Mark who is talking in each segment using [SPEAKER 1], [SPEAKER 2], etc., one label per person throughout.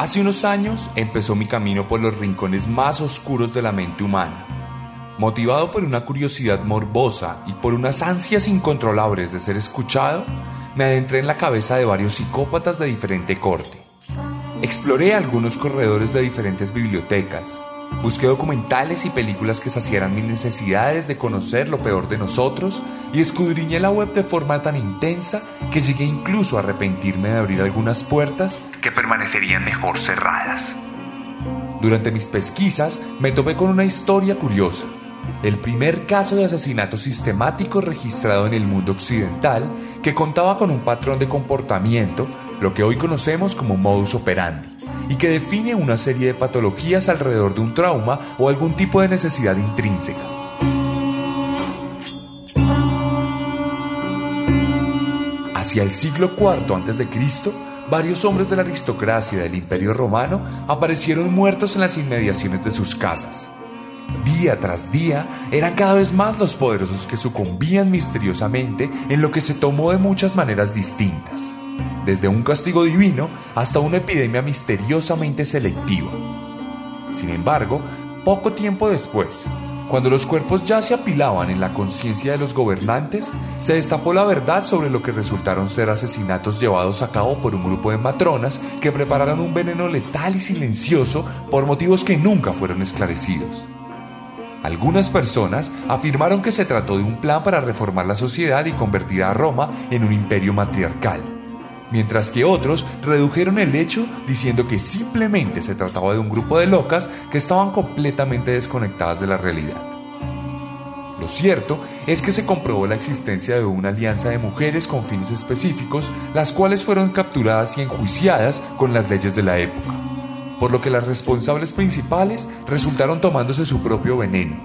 [SPEAKER 1] Hace unos años empezó mi camino por los rincones más oscuros de la mente humana. Motivado por una curiosidad morbosa y por unas ansias incontrolables de ser escuchado, me adentré en la cabeza de varios psicópatas de diferente corte. Exploré algunos corredores de diferentes bibliotecas, Busqué documentales y películas que saciaran mis necesidades de conocer lo peor de nosotros y escudriñé la web de forma tan intensa que llegué incluso a arrepentirme de abrir algunas puertas que permanecerían mejor cerradas. Durante mis pesquisas me topé con una historia curiosa, el primer caso de asesinato sistemático registrado en el mundo occidental que contaba con un patrón de comportamiento, lo que hoy conocemos como modus operandi y que define una serie de patologías alrededor de un trauma o algún tipo de necesidad intrínseca. Hacia el siglo IV a.C., varios hombres de la aristocracia del Imperio Romano aparecieron muertos en las inmediaciones de sus casas. Día tras día eran cada vez más los poderosos que sucumbían misteriosamente en lo que se tomó de muchas maneras distintas desde un castigo divino hasta una epidemia misteriosamente selectiva. Sin embargo, poco tiempo después, cuando los cuerpos ya se apilaban en la conciencia de los gobernantes, se destapó la verdad sobre lo que resultaron ser asesinatos llevados a cabo por un grupo de matronas que prepararon un veneno letal y silencioso por motivos que nunca fueron esclarecidos. Algunas personas afirmaron que se trató de un plan para reformar la sociedad y convertir a Roma en un imperio matriarcal mientras que otros redujeron el hecho diciendo que simplemente se trataba de un grupo de locas que estaban completamente desconectadas de la realidad. Lo cierto es que se comprobó la existencia de una alianza de mujeres con fines específicos, las cuales fueron capturadas y enjuiciadas con las leyes de la época, por lo que las responsables principales resultaron tomándose su propio veneno.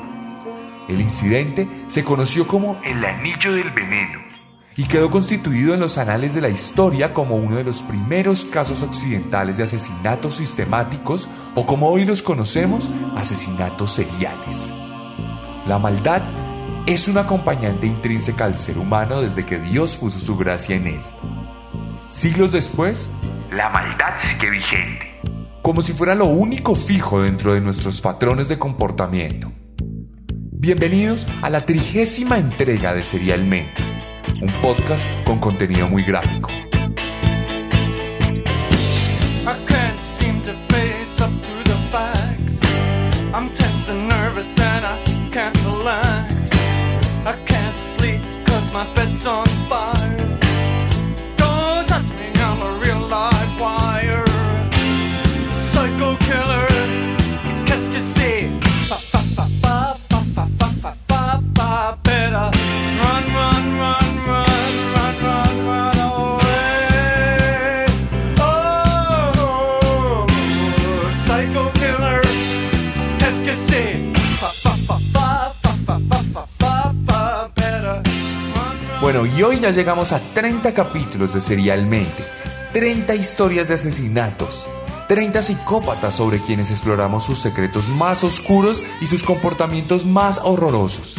[SPEAKER 1] El incidente se conoció como el anillo del veneno y quedó constituido en los anales de la historia como uno de los primeros casos occidentales de asesinatos sistemáticos o como hoy los conocemos, asesinatos seriales. La maldad es una acompañante intrínseca al ser humano desde que Dios puso su gracia en él. Siglos después, la maldad sigue vigente, como si fuera lo único fijo dentro de nuestros patrones de comportamiento. Bienvenidos a la trigésima entrega de Serialmente un podcast con contenido muy gráfico. I'm tense and nervous and I can't relax. I can't sleep cause my bed's on ya llegamos a 30 capítulos de Serialmente, 30 historias de asesinatos, 30 psicópatas sobre quienes exploramos sus secretos más oscuros y sus comportamientos más horrorosos.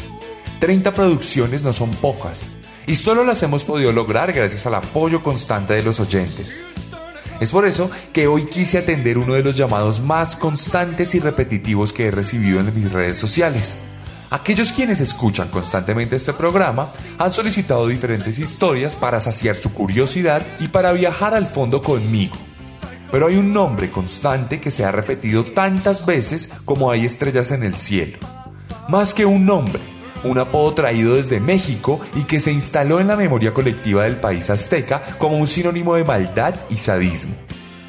[SPEAKER 1] 30 producciones no son pocas, y solo las hemos podido lograr gracias al apoyo constante de los oyentes. Es por eso que hoy quise atender uno de los llamados más constantes y repetitivos que he recibido en mis redes sociales. Aquellos quienes escuchan constantemente este programa han solicitado diferentes historias para saciar su curiosidad y para viajar al fondo conmigo. Pero hay un nombre constante que se ha repetido tantas veces como hay estrellas en el cielo. Más que un nombre, un apodo traído desde México y que se instaló en la memoria colectiva del país azteca como un sinónimo de maldad y sadismo.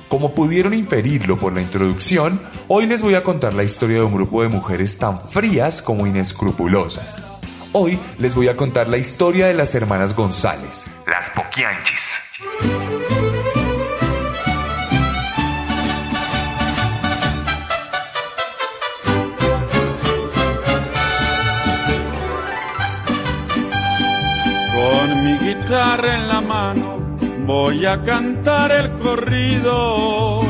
[SPEAKER 1] Como pudieron inferirlo por la introducción, hoy les voy a contar la historia de un grupo de mujeres tan frías como inescrupulosas. Hoy les voy a contar la historia de las hermanas González, las Poquianchis.
[SPEAKER 2] Con mi guitarra en la mano voy a cantar el corrido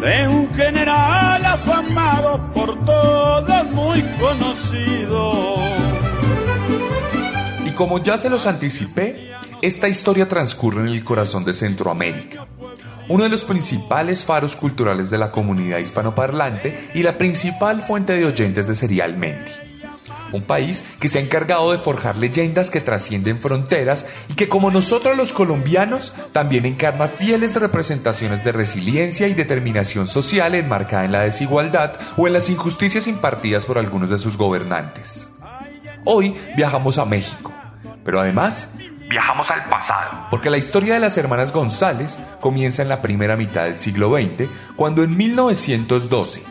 [SPEAKER 2] de un general afamado por todos muy conocido.
[SPEAKER 1] Y como ya se los anticipé, esta historia transcurre en el corazón de Centroamérica, uno de los principales faros culturales de la comunidad hispanoparlante y la principal fuente de oyentes de Serialmente un país que se ha encargado de forjar leyendas que trascienden fronteras y que como nosotros los colombianos también encarna fieles representaciones de resiliencia y determinación social enmarcada en la desigualdad o en las injusticias impartidas por algunos de sus gobernantes. Hoy viajamos a México, pero además viajamos al pasado. Porque la historia de las hermanas González comienza en la primera mitad del siglo XX, cuando en 1912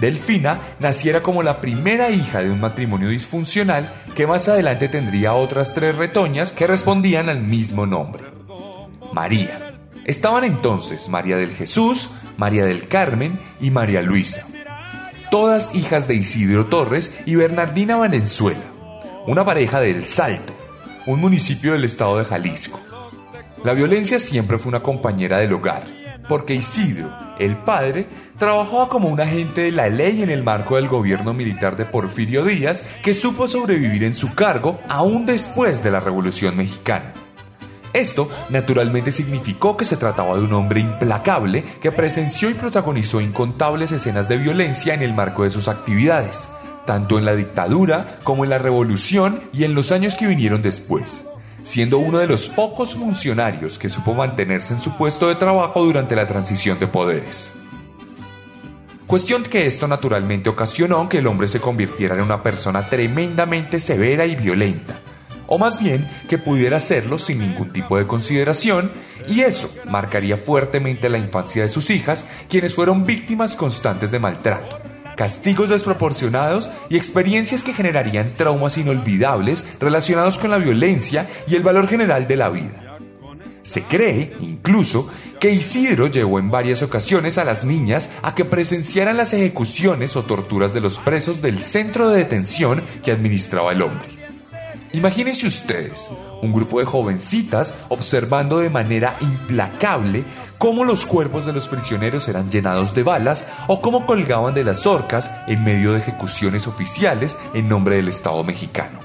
[SPEAKER 1] Delfina naciera como la primera hija de un matrimonio disfuncional que más adelante tendría otras tres retoñas que respondían al mismo nombre. María. Estaban entonces María del Jesús, María del Carmen y María Luisa. Todas hijas de Isidro Torres y Bernardina Valenzuela, una pareja del Salto, un municipio del estado de Jalisco. La violencia siempre fue una compañera del hogar, porque Isidro, el padre, trabajaba como un agente de la ley en el marco del gobierno militar de Porfirio Díaz, que supo sobrevivir en su cargo aún después de la Revolución Mexicana. Esto naturalmente significó que se trataba de un hombre implacable que presenció y protagonizó incontables escenas de violencia en el marco de sus actividades, tanto en la dictadura como en la revolución y en los años que vinieron después, siendo uno de los pocos funcionarios que supo mantenerse en su puesto de trabajo durante la transición de poderes. Cuestión que esto naturalmente ocasionó que el hombre se convirtiera en una persona tremendamente severa y violenta, o más bien que pudiera hacerlo sin ningún tipo de consideración, y eso marcaría fuertemente la infancia de sus hijas, quienes fueron víctimas constantes de maltrato, castigos desproporcionados y experiencias que generarían traumas inolvidables relacionados con la violencia y el valor general de la vida. Se cree, incluso, que Isidro llevó en varias ocasiones a las niñas a que presenciaran las ejecuciones o torturas de los presos del centro de detención que administraba el hombre. Imagínense ustedes, un grupo de jovencitas observando de manera implacable cómo los cuerpos de los prisioneros eran llenados de balas o cómo colgaban de las horcas en medio de ejecuciones oficiales en nombre del Estado mexicano.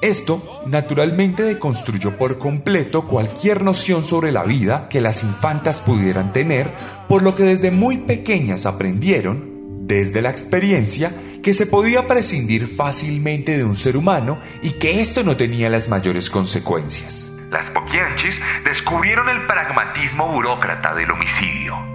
[SPEAKER 1] Esto naturalmente deconstruyó por completo cualquier noción sobre la vida que las infantas pudieran tener, por lo que desde muy pequeñas aprendieron, desde la experiencia, que se podía prescindir fácilmente de un ser humano y que esto no tenía las mayores consecuencias. Las Poquianchis descubrieron el pragmatismo burócrata del homicidio.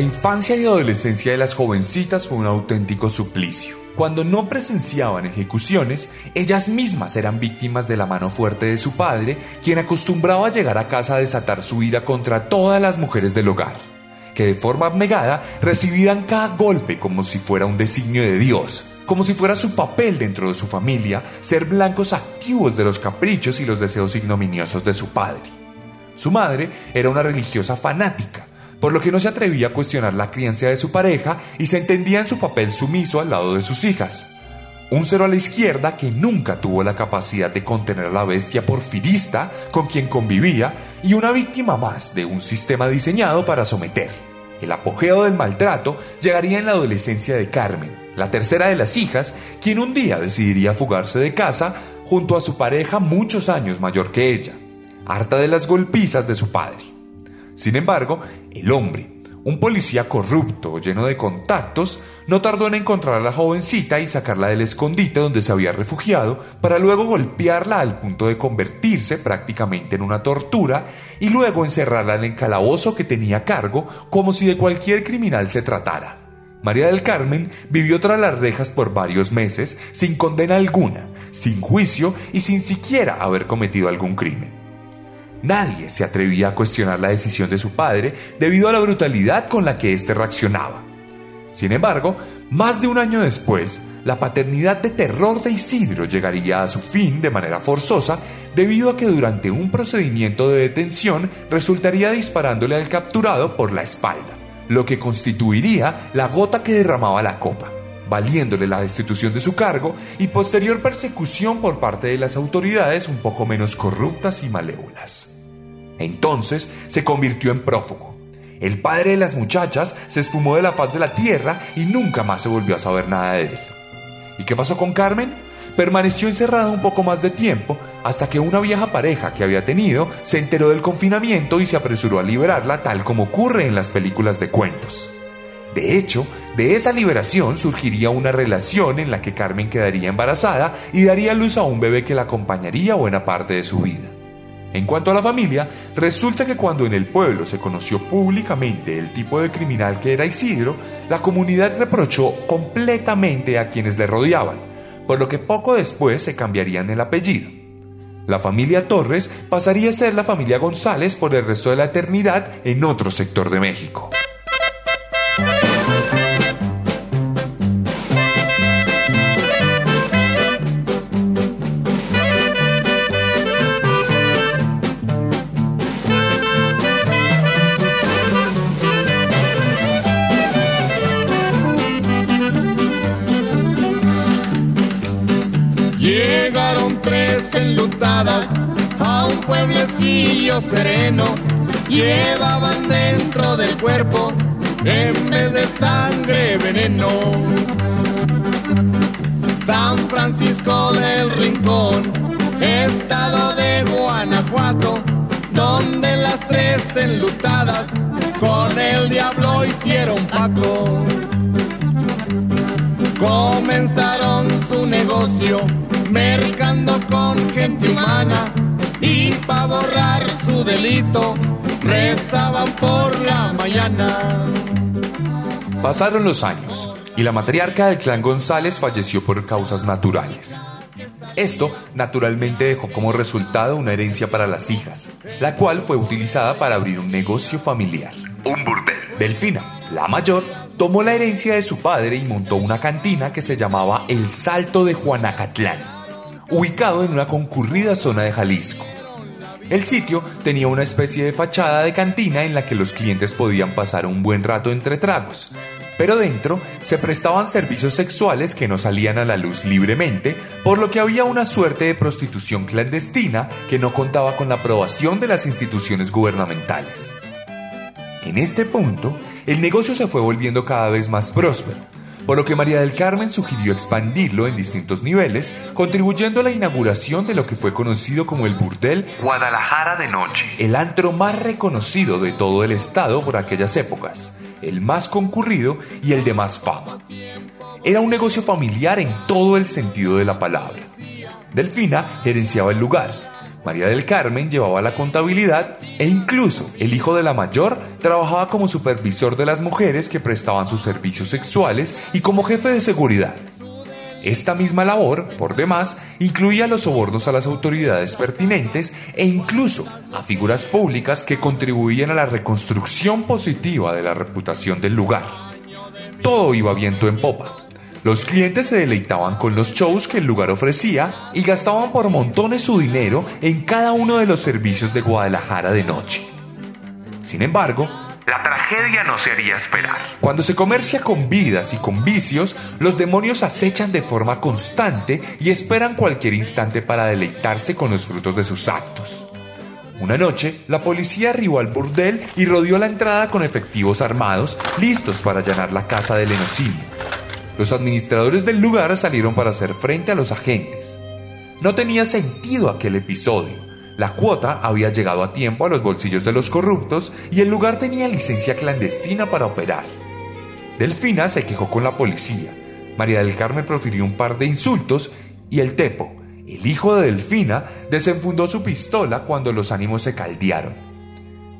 [SPEAKER 1] La infancia y adolescencia de las jovencitas fue un auténtico suplicio. Cuando no presenciaban ejecuciones, ellas mismas eran víctimas de la mano fuerte de su padre, quien acostumbraba a llegar a casa a desatar su ira contra todas las mujeres del hogar, que de forma abnegada recibían cada golpe como si fuera un designio de Dios, como si fuera su papel dentro de su familia ser blancos activos de los caprichos y los deseos ignominiosos de su padre. Su madre era una religiosa fanática, por lo que no se atrevía a cuestionar la crianza de su pareja y se entendía en su papel sumiso al lado de sus hijas. Un cero a la izquierda que nunca tuvo la capacidad de contener a la bestia porfirista con quien convivía y una víctima más de un sistema diseñado para someter. El apogeo del maltrato llegaría en la adolescencia de Carmen, la tercera de las hijas, quien un día decidiría fugarse de casa junto a su pareja muchos años mayor que ella, harta de las golpizas de su padre. Sin embargo, el hombre, un policía corrupto, lleno de contactos, no tardó en encontrar a la jovencita y sacarla del escondite donde se había refugiado para luego golpearla al punto de convertirse prácticamente en una tortura y luego encerrarla en el calabozo que tenía cargo como si de cualquier criminal se tratara. María del Carmen vivió tras las rejas por varios meses sin condena alguna, sin juicio y sin siquiera haber cometido algún crimen. Nadie se atrevía a cuestionar la decisión de su padre debido a la brutalidad con la que éste reaccionaba. Sin embargo, más de un año después, la paternidad de terror de Isidro llegaría a su fin de manera forzosa debido a que durante un procedimiento de detención resultaría disparándole al capturado por la espalda, lo que constituiría la gota que derramaba la copa, valiéndole la destitución de su cargo y posterior persecución por parte de las autoridades un poco menos corruptas y malévolas. Entonces se convirtió en prófugo. El padre de las muchachas se esfumó de la faz de la tierra y nunca más se volvió a saber nada de él. ¿Y qué pasó con Carmen? Permaneció encerrada un poco más de tiempo hasta que una vieja pareja que había tenido se enteró del confinamiento y se apresuró a liberarla tal como ocurre en las películas de cuentos. De hecho, de esa liberación surgiría una relación en la que Carmen quedaría embarazada y daría luz a un bebé que la acompañaría buena parte de su vida. En cuanto a la familia, resulta que cuando en el pueblo se conoció públicamente el tipo de criminal que era Isidro, la comunidad reprochó completamente a quienes le rodeaban, por lo que poco después se cambiarían el apellido. La familia Torres pasaría a ser la familia González por el resto de la eternidad en otro sector de México.
[SPEAKER 3] Sereno. Llevaban dentro del cuerpo, en vez de sangre, veneno. San Francisco del Rincón, estado de Guanajuato, donde las tres enlutadas con el diablo hicieron pacto. Comenzaron su negocio mercando con gente humana y para borrar su delito rezaban por la mañana.
[SPEAKER 1] Pasaron los años y la matriarca del clan González falleció por causas naturales. Esto naturalmente dejó como resultado una herencia para las hijas, la cual fue utilizada para abrir un negocio familiar. Un burdel. Delfina, la mayor, tomó la herencia de su padre y montó una cantina que se llamaba El Salto de Juanacatlán ubicado en una concurrida zona de Jalisco. El sitio tenía una especie de fachada de cantina en la que los clientes podían pasar un buen rato entre tragos, pero dentro se prestaban servicios sexuales que no salían a la luz libremente, por lo que había una suerte de prostitución clandestina que no contaba con la aprobación de las instituciones gubernamentales. En este punto, el negocio se fue volviendo cada vez más próspero, por lo que María del Carmen sugirió expandirlo en distintos niveles, contribuyendo a la inauguración de lo que fue conocido como el burdel Guadalajara de Noche, el antro más reconocido de todo el estado por aquellas épocas, el más concurrido y el de más fama. Era un negocio familiar en todo el sentido de la palabra. Delfina gerenciaba el lugar, María del Carmen llevaba la contabilidad e incluso el hijo de la mayor trabajaba como supervisor de las mujeres que prestaban sus servicios sexuales y como jefe de seguridad. Esta misma labor, por demás, incluía los sobornos a las autoridades pertinentes e incluso a figuras públicas que contribuían a la reconstrucción positiva de la reputación del lugar. Todo iba viento en popa. Los clientes se deleitaban con los shows que el lugar ofrecía y gastaban por montones su dinero en cada uno de los servicios de Guadalajara de noche. Sin embargo, la tragedia no se haría esperar. Cuando se comercia con vidas y con vicios, los demonios acechan de forma constante y esperan cualquier instante para deleitarse con los frutos de sus actos. Una noche, la policía arribó al burdel y rodeó la entrada con efectivos armados, listos para allanar la casa del enocinio. Los administradores del lugar salieron para hacer frente a los agentes. No tenía sentido aquel episodio. La cuota había llegado a tiempo a los bolsillos de los corruptos y el lugar tenía licencia clandestina para operar. Delfina se quejó con la policía. María del Carmen profirió un par de insultos y el Tepo, el hijo de Delfina, desenfundó su pistola cuando los ánimos se caldearon.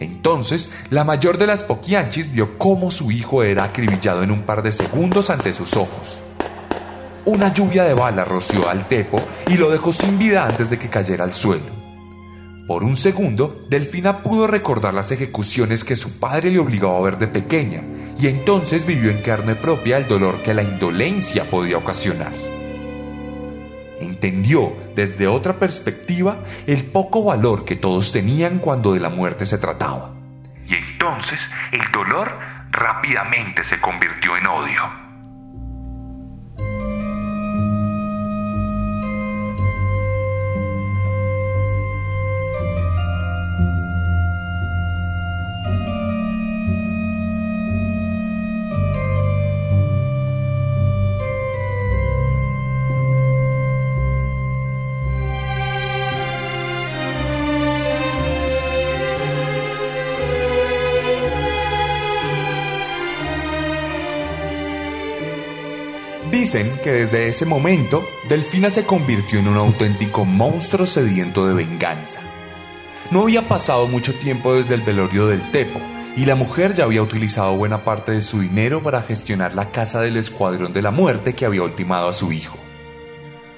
[SPEAKER 1] Entonces, la mayor de las poquianchis vio cómo su hijo era acribillado en un par de segundos ante sus ojos. Una lluvia de balas roció al Tepo y lo dejó sin vida antes de que cayera al suelo. Por un segundo, Delfina pudo recordar las ejecuciones que su padre le obligaba a ver de pequeña, y entonces vivió en carne propia el dolor que la indolencia podía ocasionar. Entendió desde otra perspectiva el poco valor que todos tenían cuando de la muerte se trataba. Y entonces el dolor rápidamente se convirtió en odio. Dicen que desde ese momento, Delfina se convirtió en un auténtico monstruo sediento de venganza. No había pasado mucho tiempo desde el velorio del Tepo, y la mujer ya había utilizado buena parte de su dinero para gestionar la casa del Escuadrón de la Muerte que había ultimado a su hijo.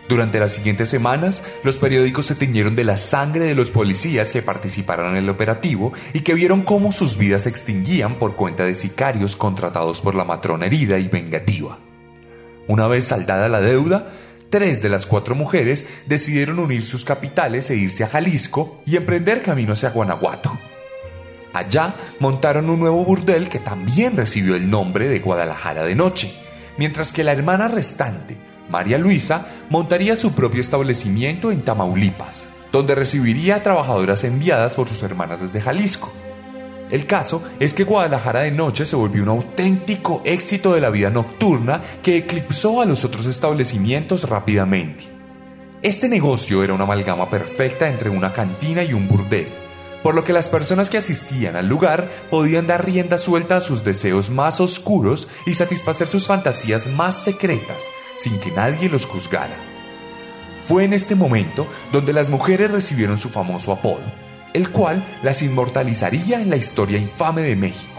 [SPEAKER 1] Durante las siguientes semanas, los periódicos se tiñeron de la sangre de los policías que participaron en el operativo y que vieron cómo sus vidas se extinguían por cuenta de sicarios contratados por la matrona herida y vengativa. Una vez saldada la deuda, tres de las cuatro mujeres decidieron unir sus capitales e irse a Jalisco y emprender camino hacia Guanajuato. Allá montaron un nuevo burdel que también recibió el nombre de Guadalajara de Noche, mientras que la hermana restante, María Luisa, montaría su propio establecimiento en Tamaulipas, donde recibiría trabajadoras enviadas por sus hermanas desde Jalisco. El caso es que Guadalajara de noche se volvió un auténtico éxito de la vida nocturna que eclipsó a los otros establecimientos rápidamente. Este negocio era una amalgama perfecta entre una cantina y un burdel, por lo que las personas que asistían al lugar podían dar rienda suelta a sus deseos más oscuros y satisfacer sus fantasías más secretas sin que nadie los juzgara. Fue en este momento donde las mujeres recibieron su famoso apodo, el cual las inmortalizaría en la historia infame de México.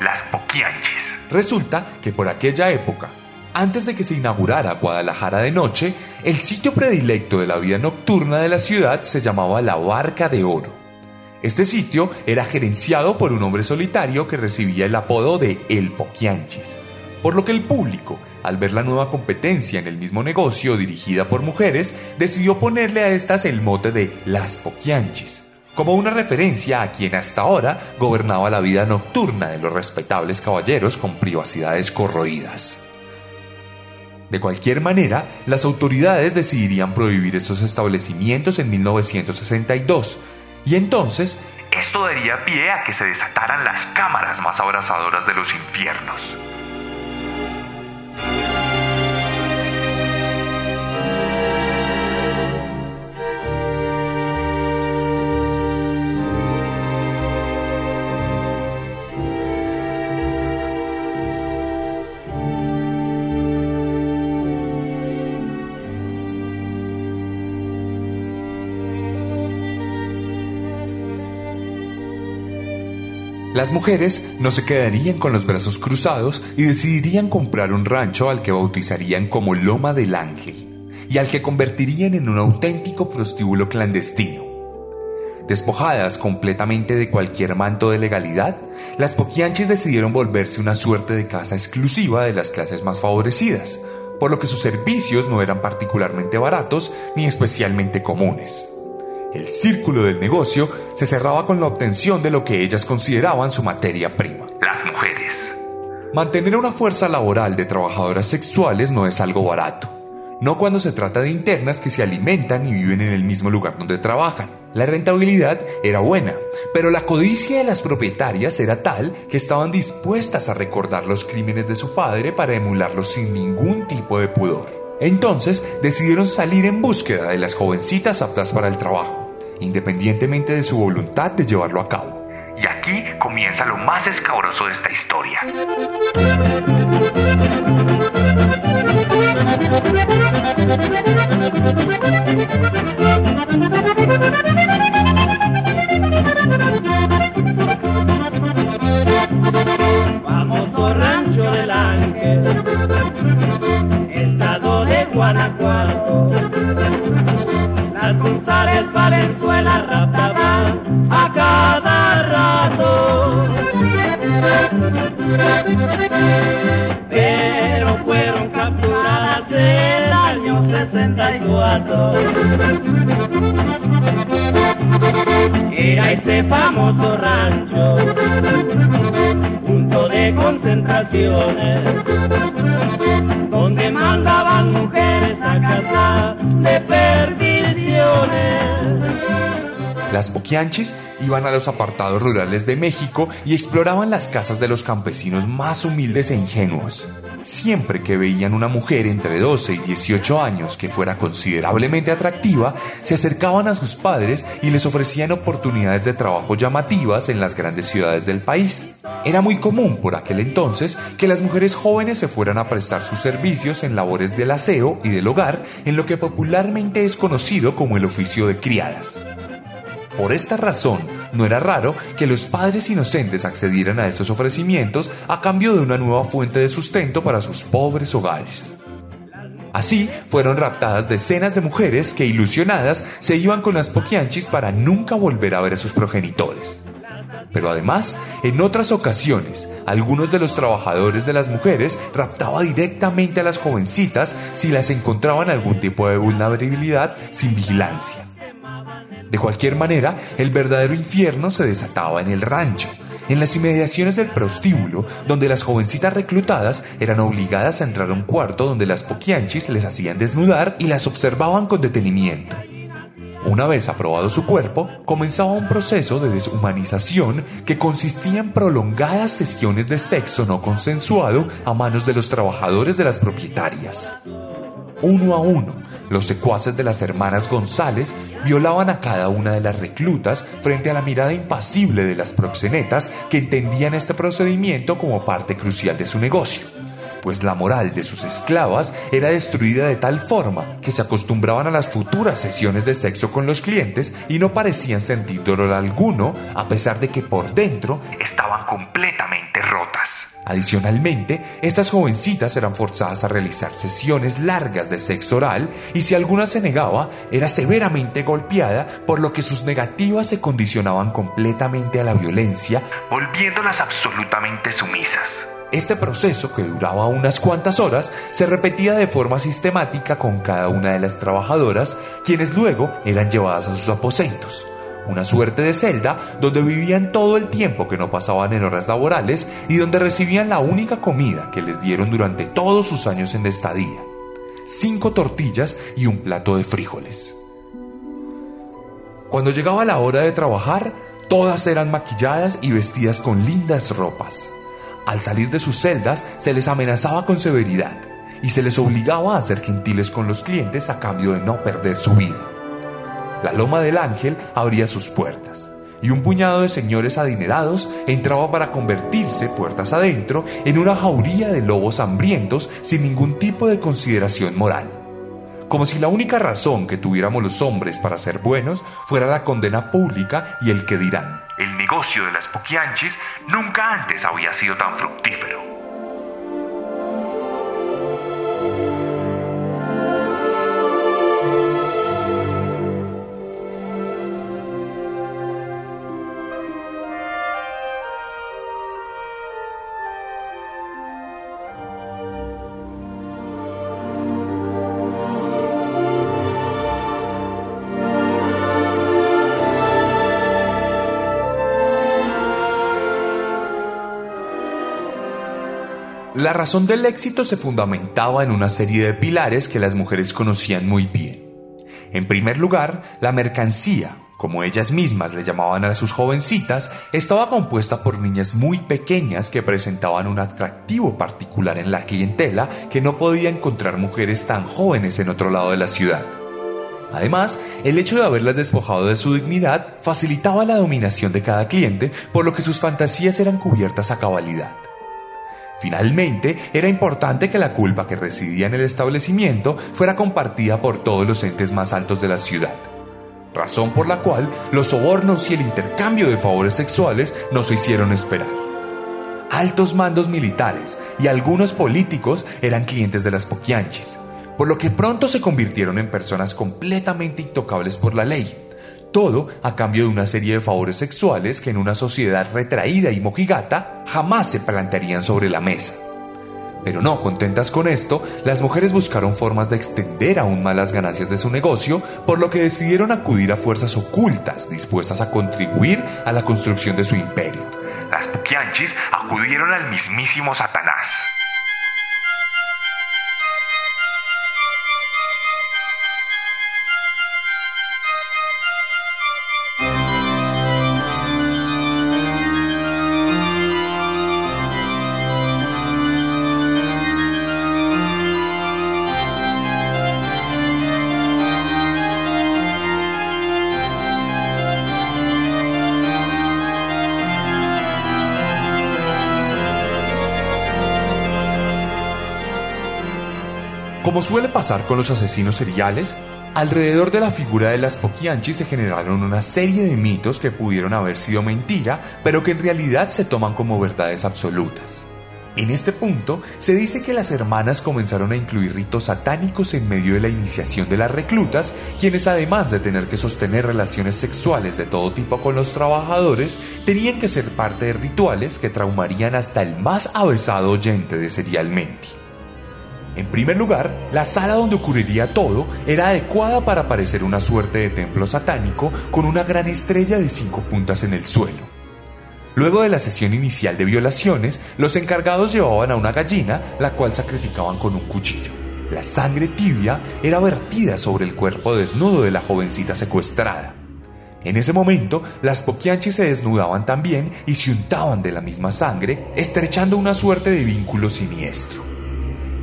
[SPEAKER 1] Las Poquianchis. Resulta que por aquella época, antes de que se inaugurara Guadalajara de noche, el sitio predilecto de la vida nocturna de la ciudad se llamaba la Barca de Oro. Este sitio era gerenciado por un hombre solitario que recibía el apodo de El Poquianchis, por lo que el público, al ver la nueva competencia en el mismo negocio dirigida por mujeres, decidió ponerle a estas el mote de Las Poquianchis como una referencia a quien hasta ahora gobernaba la vida nocturna de los respetables caballeros con privacidades corroídas. De cualquier manera, las autoridades decidirían prohibir estos establecimientos en 1962, y entonces esto daría pie a que se desataran las cámaras más abrasadoras de los infiernos. Las mujeres no se quedarían con los brazos cruzados y decidirían comprar un rancho al que bautizarían como Loma del Ángel y al que convertirían en un auténtico prostíbulo clandestino. Despojadas completamente de cualquier manto de legalidad, las poquianches decidieron volverse una suerte de casa exclusiva de las clases más favorecidas, por lo que sus servicios no eran particularmente baratos ni especialmente comunes. El círculo del negocio se cerraba con la obtención de lo que ellas consideraban su materia prima, las mujeres. Mantener una fuerza laboral de trabajadoras sexuales no es algo barato, no cuando se trata de internas que se alimentan y viven en el mismo lugar donde trabajan. La rentabilidad era buena, pero la codicia de las propietarias era tal que estaban dispuestas a recordar los crímenes de su padre para emularlos sin ningún tipo de pudor. Entonces decidieron salir en búsqueda de las jovencitas aptas para el trabajo independientemente de su voluntad de llevarlo a cabo. Y aquí comienza lo más escabroso de esta historia.
[SPEAKER 4] Vamos a rancho del ángel, estado de Guanajuato. González, Valenzuela, Raptadá, a cada rato. Pero fueron capturadas el año 64. Era ese famoso rancho, punto de concentraciones, donde mandaban mujeres a casa de perdido.
[SPEAKER 1] Las poquianchis iban a los apartados rurales de México y exploraban las casas de los campesinos más humildes e ingenuos. Siempre que veían una mujer entre 12 y 18 años que fuera considerablemente atractiva, se acercaban a sus padres y les ofrecían oportunidades de trabajo llamativas en las grandes ciudades del país. Era muy común por aquel entonces que las mujeres jóvenes se fueran a prestar sus servicios en labores del aseo y del hogar en lo que popularmente es conocido como el oficio de criadas. Por esta razón, no era raro que los padres inocentes accedieran a estos ofrecimientos a cambio de una nueva fuente de sustento para sus pobres hogares. Así fueron raptadas decenas de mujeres que ilusionadas se iban con las poquianchis para nunca volver a ver a sus progenitores. Pero además, en otras ocasiones, algunos de los trabajadores de las mujeres raptaba directamente a las jovencitas si las encontraban algún tipo de vulnerabilidad sin vigilancia. De cualquier manera, el verdadero infierno se desataba en el rancho, en las inmediaciones del prostíbulo, donde las jovencitas reclutadas eran obligadas a entrar a un cuarto donde las poquianchis les hacían desnudar y las observaban con detenimiento. Una vez aprobado su cuerpo, comenzaba un proceso de deshumanización que consistía en prolongadas sesiones de sexo no consensuado a manos de los trabajadores de las propietarias. Uno a uno, los secuaces de las hermanas González violaban a cada una de las reclutas frente a la mirada impasible de las proxenetas que entendían este procedimiento como parte crucial de su negocio, pues la moral de sus esclavas era destruida de tal forma que se acostumbraban a las futuras sesiones de sexo con los clientes y no parecían sentir dolor alguno a pesar de que por dentro estaban completamente rotas. Adicionalmente, estas jovencitas eran forzadas a realizar sesiones largas de sexo oral y si alguna se negaba, era severamente golpeada, por lo que sus negativas se condicionaban completamente a la violencia, volviéndolas absolutamente sumisas. Este proceso, que duraba unas cuantas horas, se repetía de forma sistemática con cada una de las trabajadoras, quienes luego eran llevadas a sus aposentos una suerte de celda donde vivían todo el tiempo que no pasaban en horas laborales y donde recibían la única comida que les dieron durante todos sus años en estadía. Cinco tortillas y un plato de frijoles. Cuando llegaba la hora de trabajar, todas eran maquilladas y vestidas con lindas ropas. Al salir de sus celdas se les amenazaba con severidad y se les obligaba a ser gentiles con los clientes a cambio de no perder su vida la Loma del Ángel abría sus puertas y un puñado de señores adinerados entraba para convertirse, puertas adentro, en una jauría de lobos hambrientos sin ningún tipo de consideración moral. Como si la única razón que tuviéramos los hombres para ser buenos fuera la condena pública y el que dirán. El negocio de las poquianchis nunca antes había sido tan fructífero. La razón del éxito se fundamentaba en una serie de pilares que las mujeres conocían muy bien. En primer lugar, la mercancía, como ellas mismas le llamaban a sus jovencitas, estaba compuesta por niñas muy pequeñas que presentaban un atractivo particular en la clientela que no podía encontrar mujeres tan jóvenes en otro lado de la ciudad. Además, el hecho de haberlas despojado de su dignidad facilitaba la dominación de cada cliente, por lo que sus fantasías eran cubiertas a cabalidad. Finalmente, era importante que la culpa que residía en el establecimiento fuera compartida por todos los entes más altos de la ciudad, razón por la cual los sobornos y el intercambio de favores sexuales no se hicieron esperar. Altos mandos militares y algunos políticos eran clientes de las poquianchis, por lo que pronto se convirtieron en personas completamente intocables por la ley. Todo a cambio de una serie de favores sexuales que en una sociedad retraída y mojigata jamás se plantearían sobre la mesa. Pero no contentas con esto, las mujeres buscaron formas de extender aún más las ganancias de su negocio, por lo que decidieron acudir a fuerzas ocultas dispuestas a contribuir a la construcción de su imperio. Las Pukianchis acudieron al mismísimo Satanás. Como suele pasar con los asesinos seriales, alrededor de la figura de las Poquianchi se generaron una serie de mitos que pudieron haber sido mentira, pero que en realidad se toman como verdades absolutas. En este punto, se dice que las hermanas comenzaron a incluir ritos satánicos en medio de la iniciación de las reclutas, quienes además de tener que sostener relaciones sexuales de todo tipo con los trabajadores, tenían que ser parte de rituales que traumarían hasta el más avesado oyente de serialmente. En primer lugar, la sala donde ocurriría todo era adecuada para parecer una suerte de templo satánico con una gran estrella de cinco puntas en el suelo. Luego de la sesión inicial de violaciones, los encargados llevaban a una gallina, la cual sacrificaban con un cuchillo. La sangre tibia era vertida sobre el cuerpo desnudo de la jovencita secuestrada. En ese momento, las poquianchis se desnudaban también y se untaban de la misma sangre, estrechando una suerte de vínculo siniestro.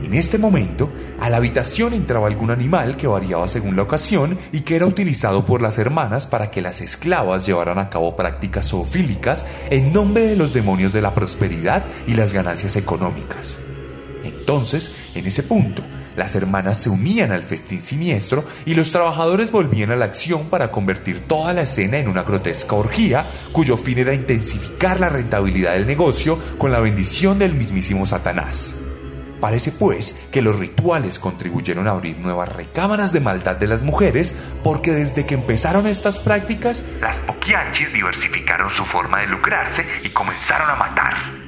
[SPEAKER 1] En este momento, a la habitación entraba algún animal que variaba según la ocasión y que era utilizado por las hermanas para que las esclavas llevaran a cabo prácticas zoofílicas en nombre de los demonios de la prosperidad y las ganancias económicas. Entonces, en ese punto, las hermanas se unían al festín siniestro y los trabajadores volvían a la acción para convertir toda la escena en una grotesca orgía cuyo fin era intensificar la rentabilidad del negocio con la bendición del mismísimo Satanás. Parece pues que los rituales contribuyeron a abrir nuevas recámaras de maldad de las mujeres porque desde que empezaron estas prácticas, las poquianchis diversificaron su forma de lucrarse y comenzaron a matar.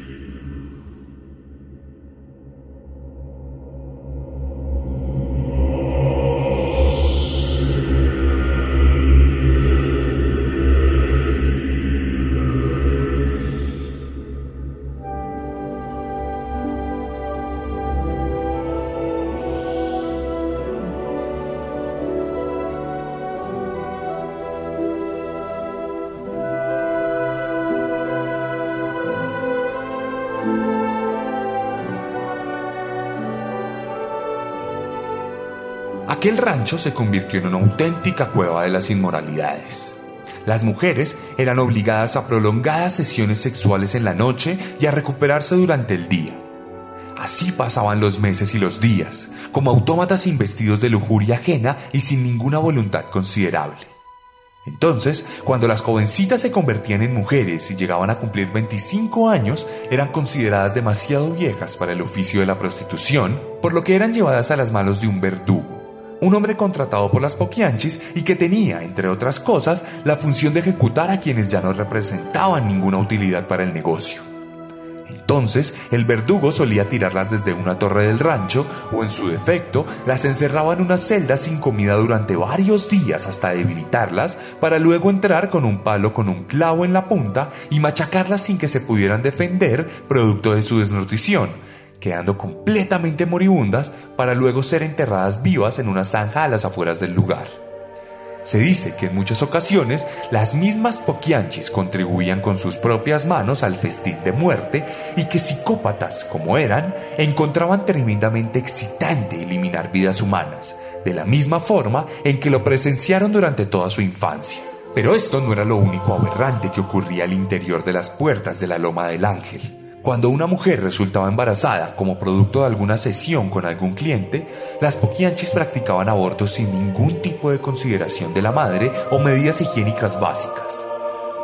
[SPEAKER 1] Aquel rancho se convirtió en una auténtica cueva de las inmoralidades. Las mujeres eran obligadas a prolongadas sesiones sexuales en la noche y a recuperarse durante el día. Así pasaban los meses y los días, como autómatas investidos de lujuria ajena y sin ninguna voluntad considerable. Entonces, cuando las jovencitas se convertían en mujeres y llegaban a cumplir 25 años, eran consideradas demasiado viejas para el oficio de la prostitución, por lo que eran llevadas a las manos de un verdugo un hombre contratado por las Poquianchis y que tenía, entre otras cosas, la función de ejecutar a quienes ya no representaban ninguna utilidad para el negocio. Entonces, el verdugo solía tirarlas desde una torre del rancho o, en su defecto, las encerraba en una celda sin comida durante varios días hasta debilitarlas, para luego entrar con un palo con un clavo en la punta y machacarlas sin que se pudieran defender, producto de su desnutrición, quedando completamente moribundas para luego ser enterradas vivas en una zanja a las afueras del lugar. Se dice que en muchas ocasiones las mismas poquianchis contribuían con sus propias manos al festín de muerte y que psicópatas como eran encontraban tremendamente excitante eliminar vidas humanas, de la misma forma en que lo presenciaron durante toda su infancia. Pero esto no era lo único aberrante que ocurría al interior de las puertas de la Loma del Ángel. Cuando una mujer resultaba embarazada como producto de alguna sesión con algún cliente, las poquianchis practicaban abortos sin ningún tipo de consideración de la madre o medidas higiénicas básicas.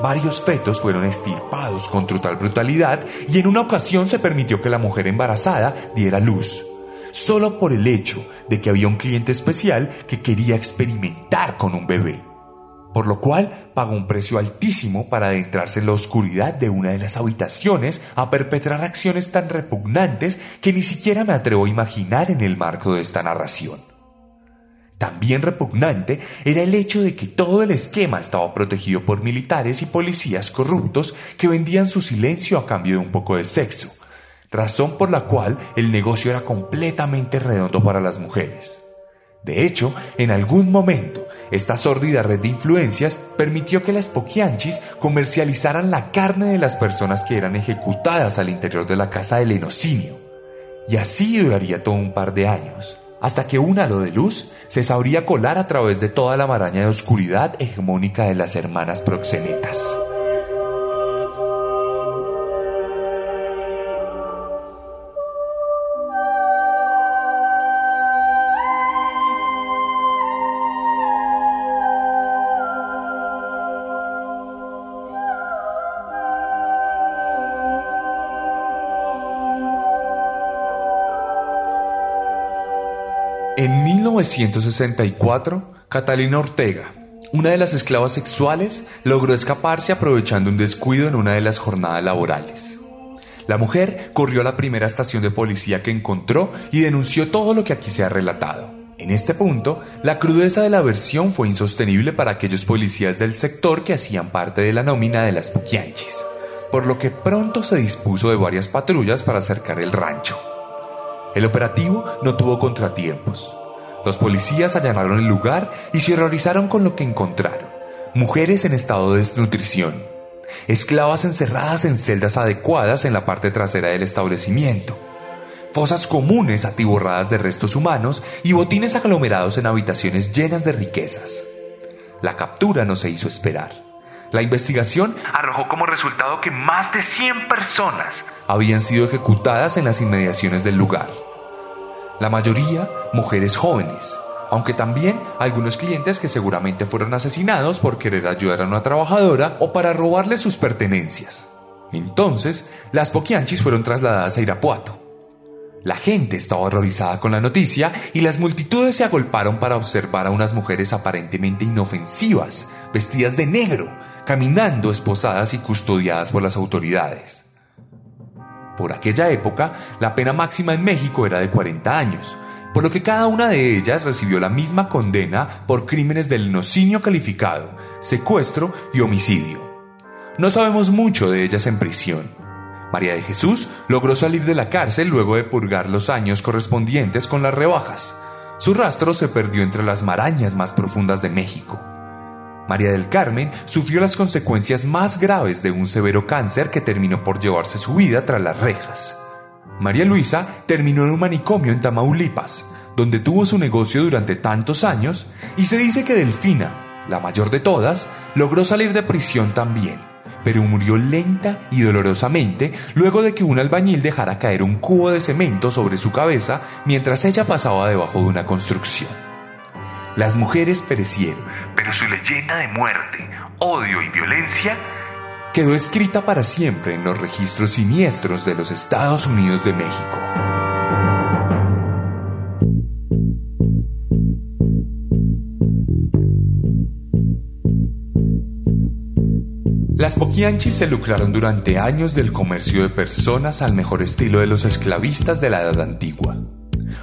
[SPEAKER 1] Varios fetos fueron estirpados con total brutalidad y en una ocasión se permitió que la mujer embarazada diera luz, solo por el hecho de que había un cliente especial que quería experimentar con un bebé. Por lo cual pagó un precio altísimo para adentrarse en la oscuridad de una de las habitaciones a perpetrar acciones tan repugnantes que ni siquiera me atrevo a imaginar en el marco de esta narración. También repugnante era el hecho de que todo el esquema estaba protegido por militares y policías corruptos que vendían su silencio a cambio de un poco de sexo, razón por la cual el negocio era completamente redondo para las mujeres. De hecho, en algún momento, esta sórdida red de influencias permitió que las poquianchis comercializaran la carne de las personas que eran ejecutadas al interior de la casa del enocinio. Y así duraría todo un par de años, hasta que un halo de luz se sabría colar a través de toda la maraña de oscuridad hegemónica de las hermanas proxenetas. En 1964, Catalina Ortega, una de las esclavas sexuales, logró escaparse aprovechando un descuido en una de las jornadas laborales. La mujer corrió a la primera estación de policía que encontró y denunció todo lo que aquí se ha relatado. En este punto, la crudeza de la versión fue insostenible para aquellos policías del sector que hacían parte de la nómina de las Puquianchis, por lo que pronto se dispuso de varias patrullas para acercar el rancho. El operativo no tuvo contratiempos. Los policías allanaron el lugar y se horrorizaron con lo que encontraron. Mujeres en estado de desnutrición. Esclavas encerradas en celdas adecuadas en la parte trasera del establecimiento. Fosas comunes atiborradas de restos humanos y botines aglomerados en habitaciones llenas de riquezas. La captura no se hizo esperar. La investigación arrojó como resultado que más de 100 personas habían sido ejecutadas en las inmediaciones del lugar. La mayoría mujeres jóvenes, aunque también algunos clientes que seguramente fueron asesinados por querer ayudar a una trabajadora o para robarle sus pertenencias. Entonces, las poquianchis fueron trasladadas a Irapuato. La gente estaba horrorizada con la noticia y las multitudes se agolparon para observar a unas mujeres aparentemente inofensivas, vestidas de negro, caminando esposadas y custodiadas por las autoridades. Por aquella época, la pena máxima en México era de 40 años, por lo que cada una de ellas recibió la misma condena por crímenes del nocinio calificado, secuestro y homicidio. No sabemos mucho de ellas en prisión. María de Jesús logró salir de la cárcel luego de purgar los años correspondientes con las rebajas. Su rastro se perdió entre las marañas más profundas de México. María del Carmen sufrió las consecuencias más graves de un severo cáncer que terminó por llevarse su vida tras las rejas. María Luisa terminó en un manicomio en Tamaulipas, donde tuvo su negocio durante tantos años, y se dice que Delfina, la mayor de todas, logró salir de prisión también, pero murió lenta y dolorosamente luego de que un albañil dejara caer un cubo de cemento sobre su cabeza mientras ella pasaba debajo de una construcción. Las mujeres perecieron, su leyenda de muerte, odio y violencia quedó escrita para siempre en los registros siniestros de los Estados Unidos de México. Las poquianchis se lucraron durante años del comercio de personas al mejor estilo de los esclavistas de la Edad Antigua.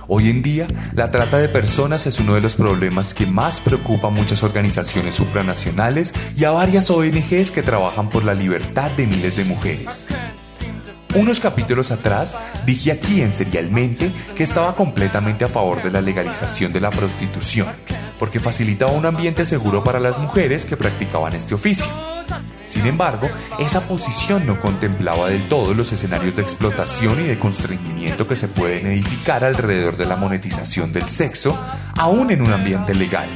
[SPEAKER 1] Hoy en día, la trata de personas es uno de los problemas que más preocupa a muchas organizaciones supranacionales y a varias ONGs que trabajan por la libertad de miles de mujeres. Unos capítulos atrás dije aquí en Serialmente que estaba completamente a favor de la legalización de la prostitución, porque facilitaba un ambiente seguro para las mujeres que practicaban este oficio. Sin embargo, esa posición no contemplaba del todo los escenarios de explotación y de constreñimiento que se pueden edificar alrededor de la monetización del sexo, aún en un ambiente legal.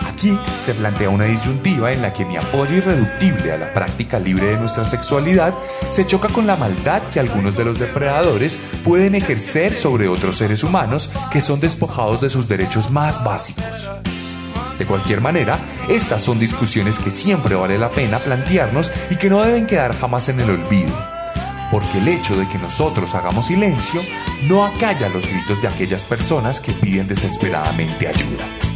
[SPEAKER 1] Aquí se plantea una disyuntiva en la que mi apoyo irreductible a la práctica libre de nuestra sexualidad se choca con la maldad que algunos de los depredadores pueden ejercer sobre otros seres humanos que son despojados de sus derechos más básicos. De cualquier manera, estas son discusiones que siempre vale la pena plantearnos y que no deben quedar jamás en el olvido. Porque el hecho de que nosotros hagamos silencio no acalla los gritos de aquellas personas que piden desesperadamente ayuda.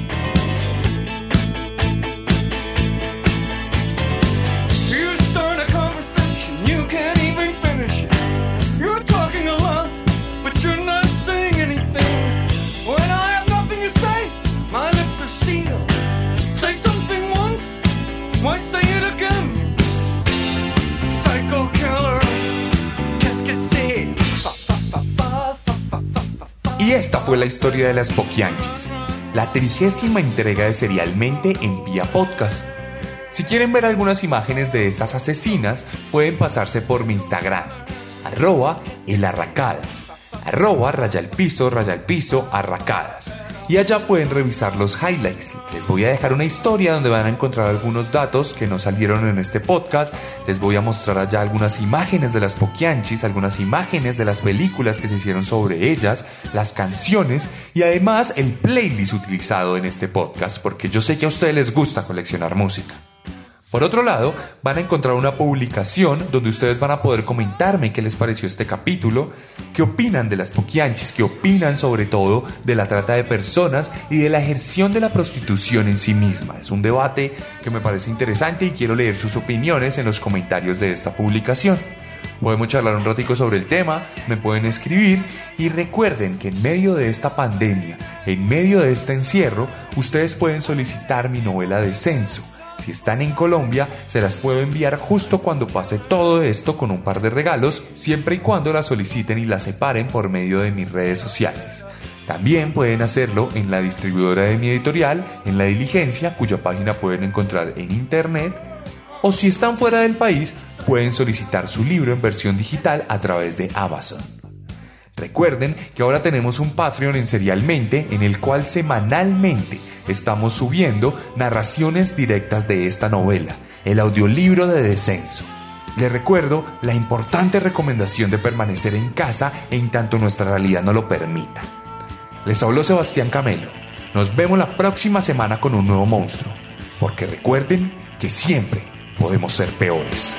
[SPEAKER 1] La historia de las Poquianchis, la trigésima entrega de Serialmente en Vía Podcast. Si quieren ver algunas imágenes de estas asesinas, pueden pasarse por mi Instagram, arroba elarracadas, arroba rayalpiso, rayalpiso, arracadas. Y allá pueden revisar los highlights. Les voy a dejar una historia donde van a encontrar algunos datos que no salieron en este podcast. Les voy a mostrar allá algunas imágenes de las Poquianchis, algunas imágenes de las películas que se hicieron sobre ellas, las canciones y además el playlist utilizado en este podcast, porque yo sé que a ustedes les gusta coleccionar música. Por otro lado, van a encontrar una publicación donde ustedes van a poder comentarme qué les pareció este capítulo, qué opinan de las poquianchis, qué opinan sobre todo de la trata de personas y de la ejerción de la prostitución en sí misma. Es un debate que me parece interesante y quiero leer sus opiniones en los comentarios de esta publicación. Podemos charlar un ratico sobre el tema, me pueden escribir y recuerden que en medio de esta pandemia, en medio de este encierro, ustedes pueden solicitar mi novela Descenso si están en Colombia, se las puedo enviar justo cuando pase todo esto con un par de regalos, siempre y cuando la soliciten y la separen por medio de mis redes sociales. También pueden hacerlo en la distribuidora de mi editorial, en La Diligencia, cuya página pueden encontrar en internet. O si están fuera del país, pueden solicitar su libro en versión digital a través de Amazon. Recuerden que ahora tenemos un Patreon en Serialmente en el cual semanalmente estamos subiendo narraciones directas de esta novela, el audiolibro de Descenso. Les recuerdo la importante recomendación de permanecer en casa en tanto nuestra realidad no lo permita. Les habló Sebastián Camelo. Nos vemos la próxima semana con un nuevo monstruo, porque recuerden que siempre podemos ser peores.